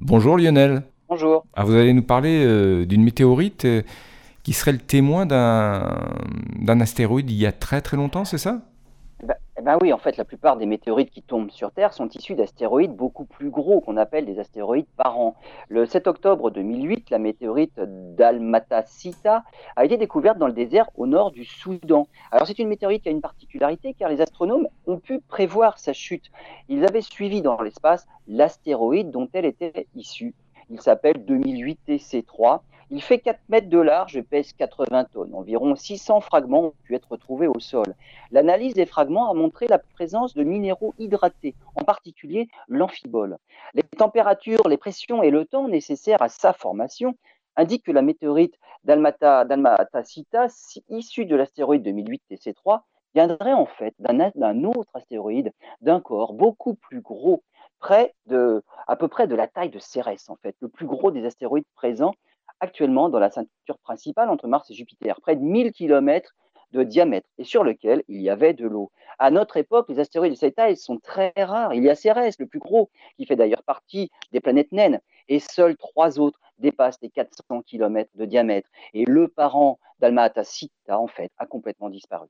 Bonjour Lionel. Bonjour. Ah, vous allez nous parler euh, d'une météorite euh, qui serait le témoin d'un astéroïde il y a très très longtemps, c'est ça? Eh ben, oui, en fait, la plupart des météorites qui tombent sur Terre sont issus d'astéroïdes beaucoup plus gros, qu'on appelle des astéroïdes parents. Le 7 octobre 2008, la météorite Dalmatacita a été découverte dans le désert au nord du Soudan. Alors c'est une météorite qui a une particularité car les astronomes ont pu prévoir sa chute. Ils avaient suivi dans l'espace l'astéroïde dont elle était issue. Il s'appelle 2008 TC3. Il fait 4 mètres de large et pèse 80 tonnes. Environ 600 fragments ont pu être trouvés au sol. L'analyse des fragments a montré la présence de minéraux hydratés, en particulier l'amphibole. Les températures, les pressions et le temps nécessaires à sa formation indiquent que la météorite Dalmata, Dalmatacita, issue de l'astéroïde 2008 TC3, viendrait en fait d'un autre astéroïde, d'un corps beaucoup plus gros, près de, à peu près de la taille de Cérès, en fait, le plus gros des astéroïdes présents actuellement dans la ceinture principale entre Mars et Jupiter, près de 1000 km de diamètre, et sur lequel il y avait de l'eau. À notre époque, les astéroïdes de cette taille sont très rares. Il y a Cérès, le plus gros, qui fait d'ailleurs partie des planètes naines, et seuls trois autres dépassent les 400 km de diamètre. Et le parent d'Alma Cita, en fait, a complètement disparu.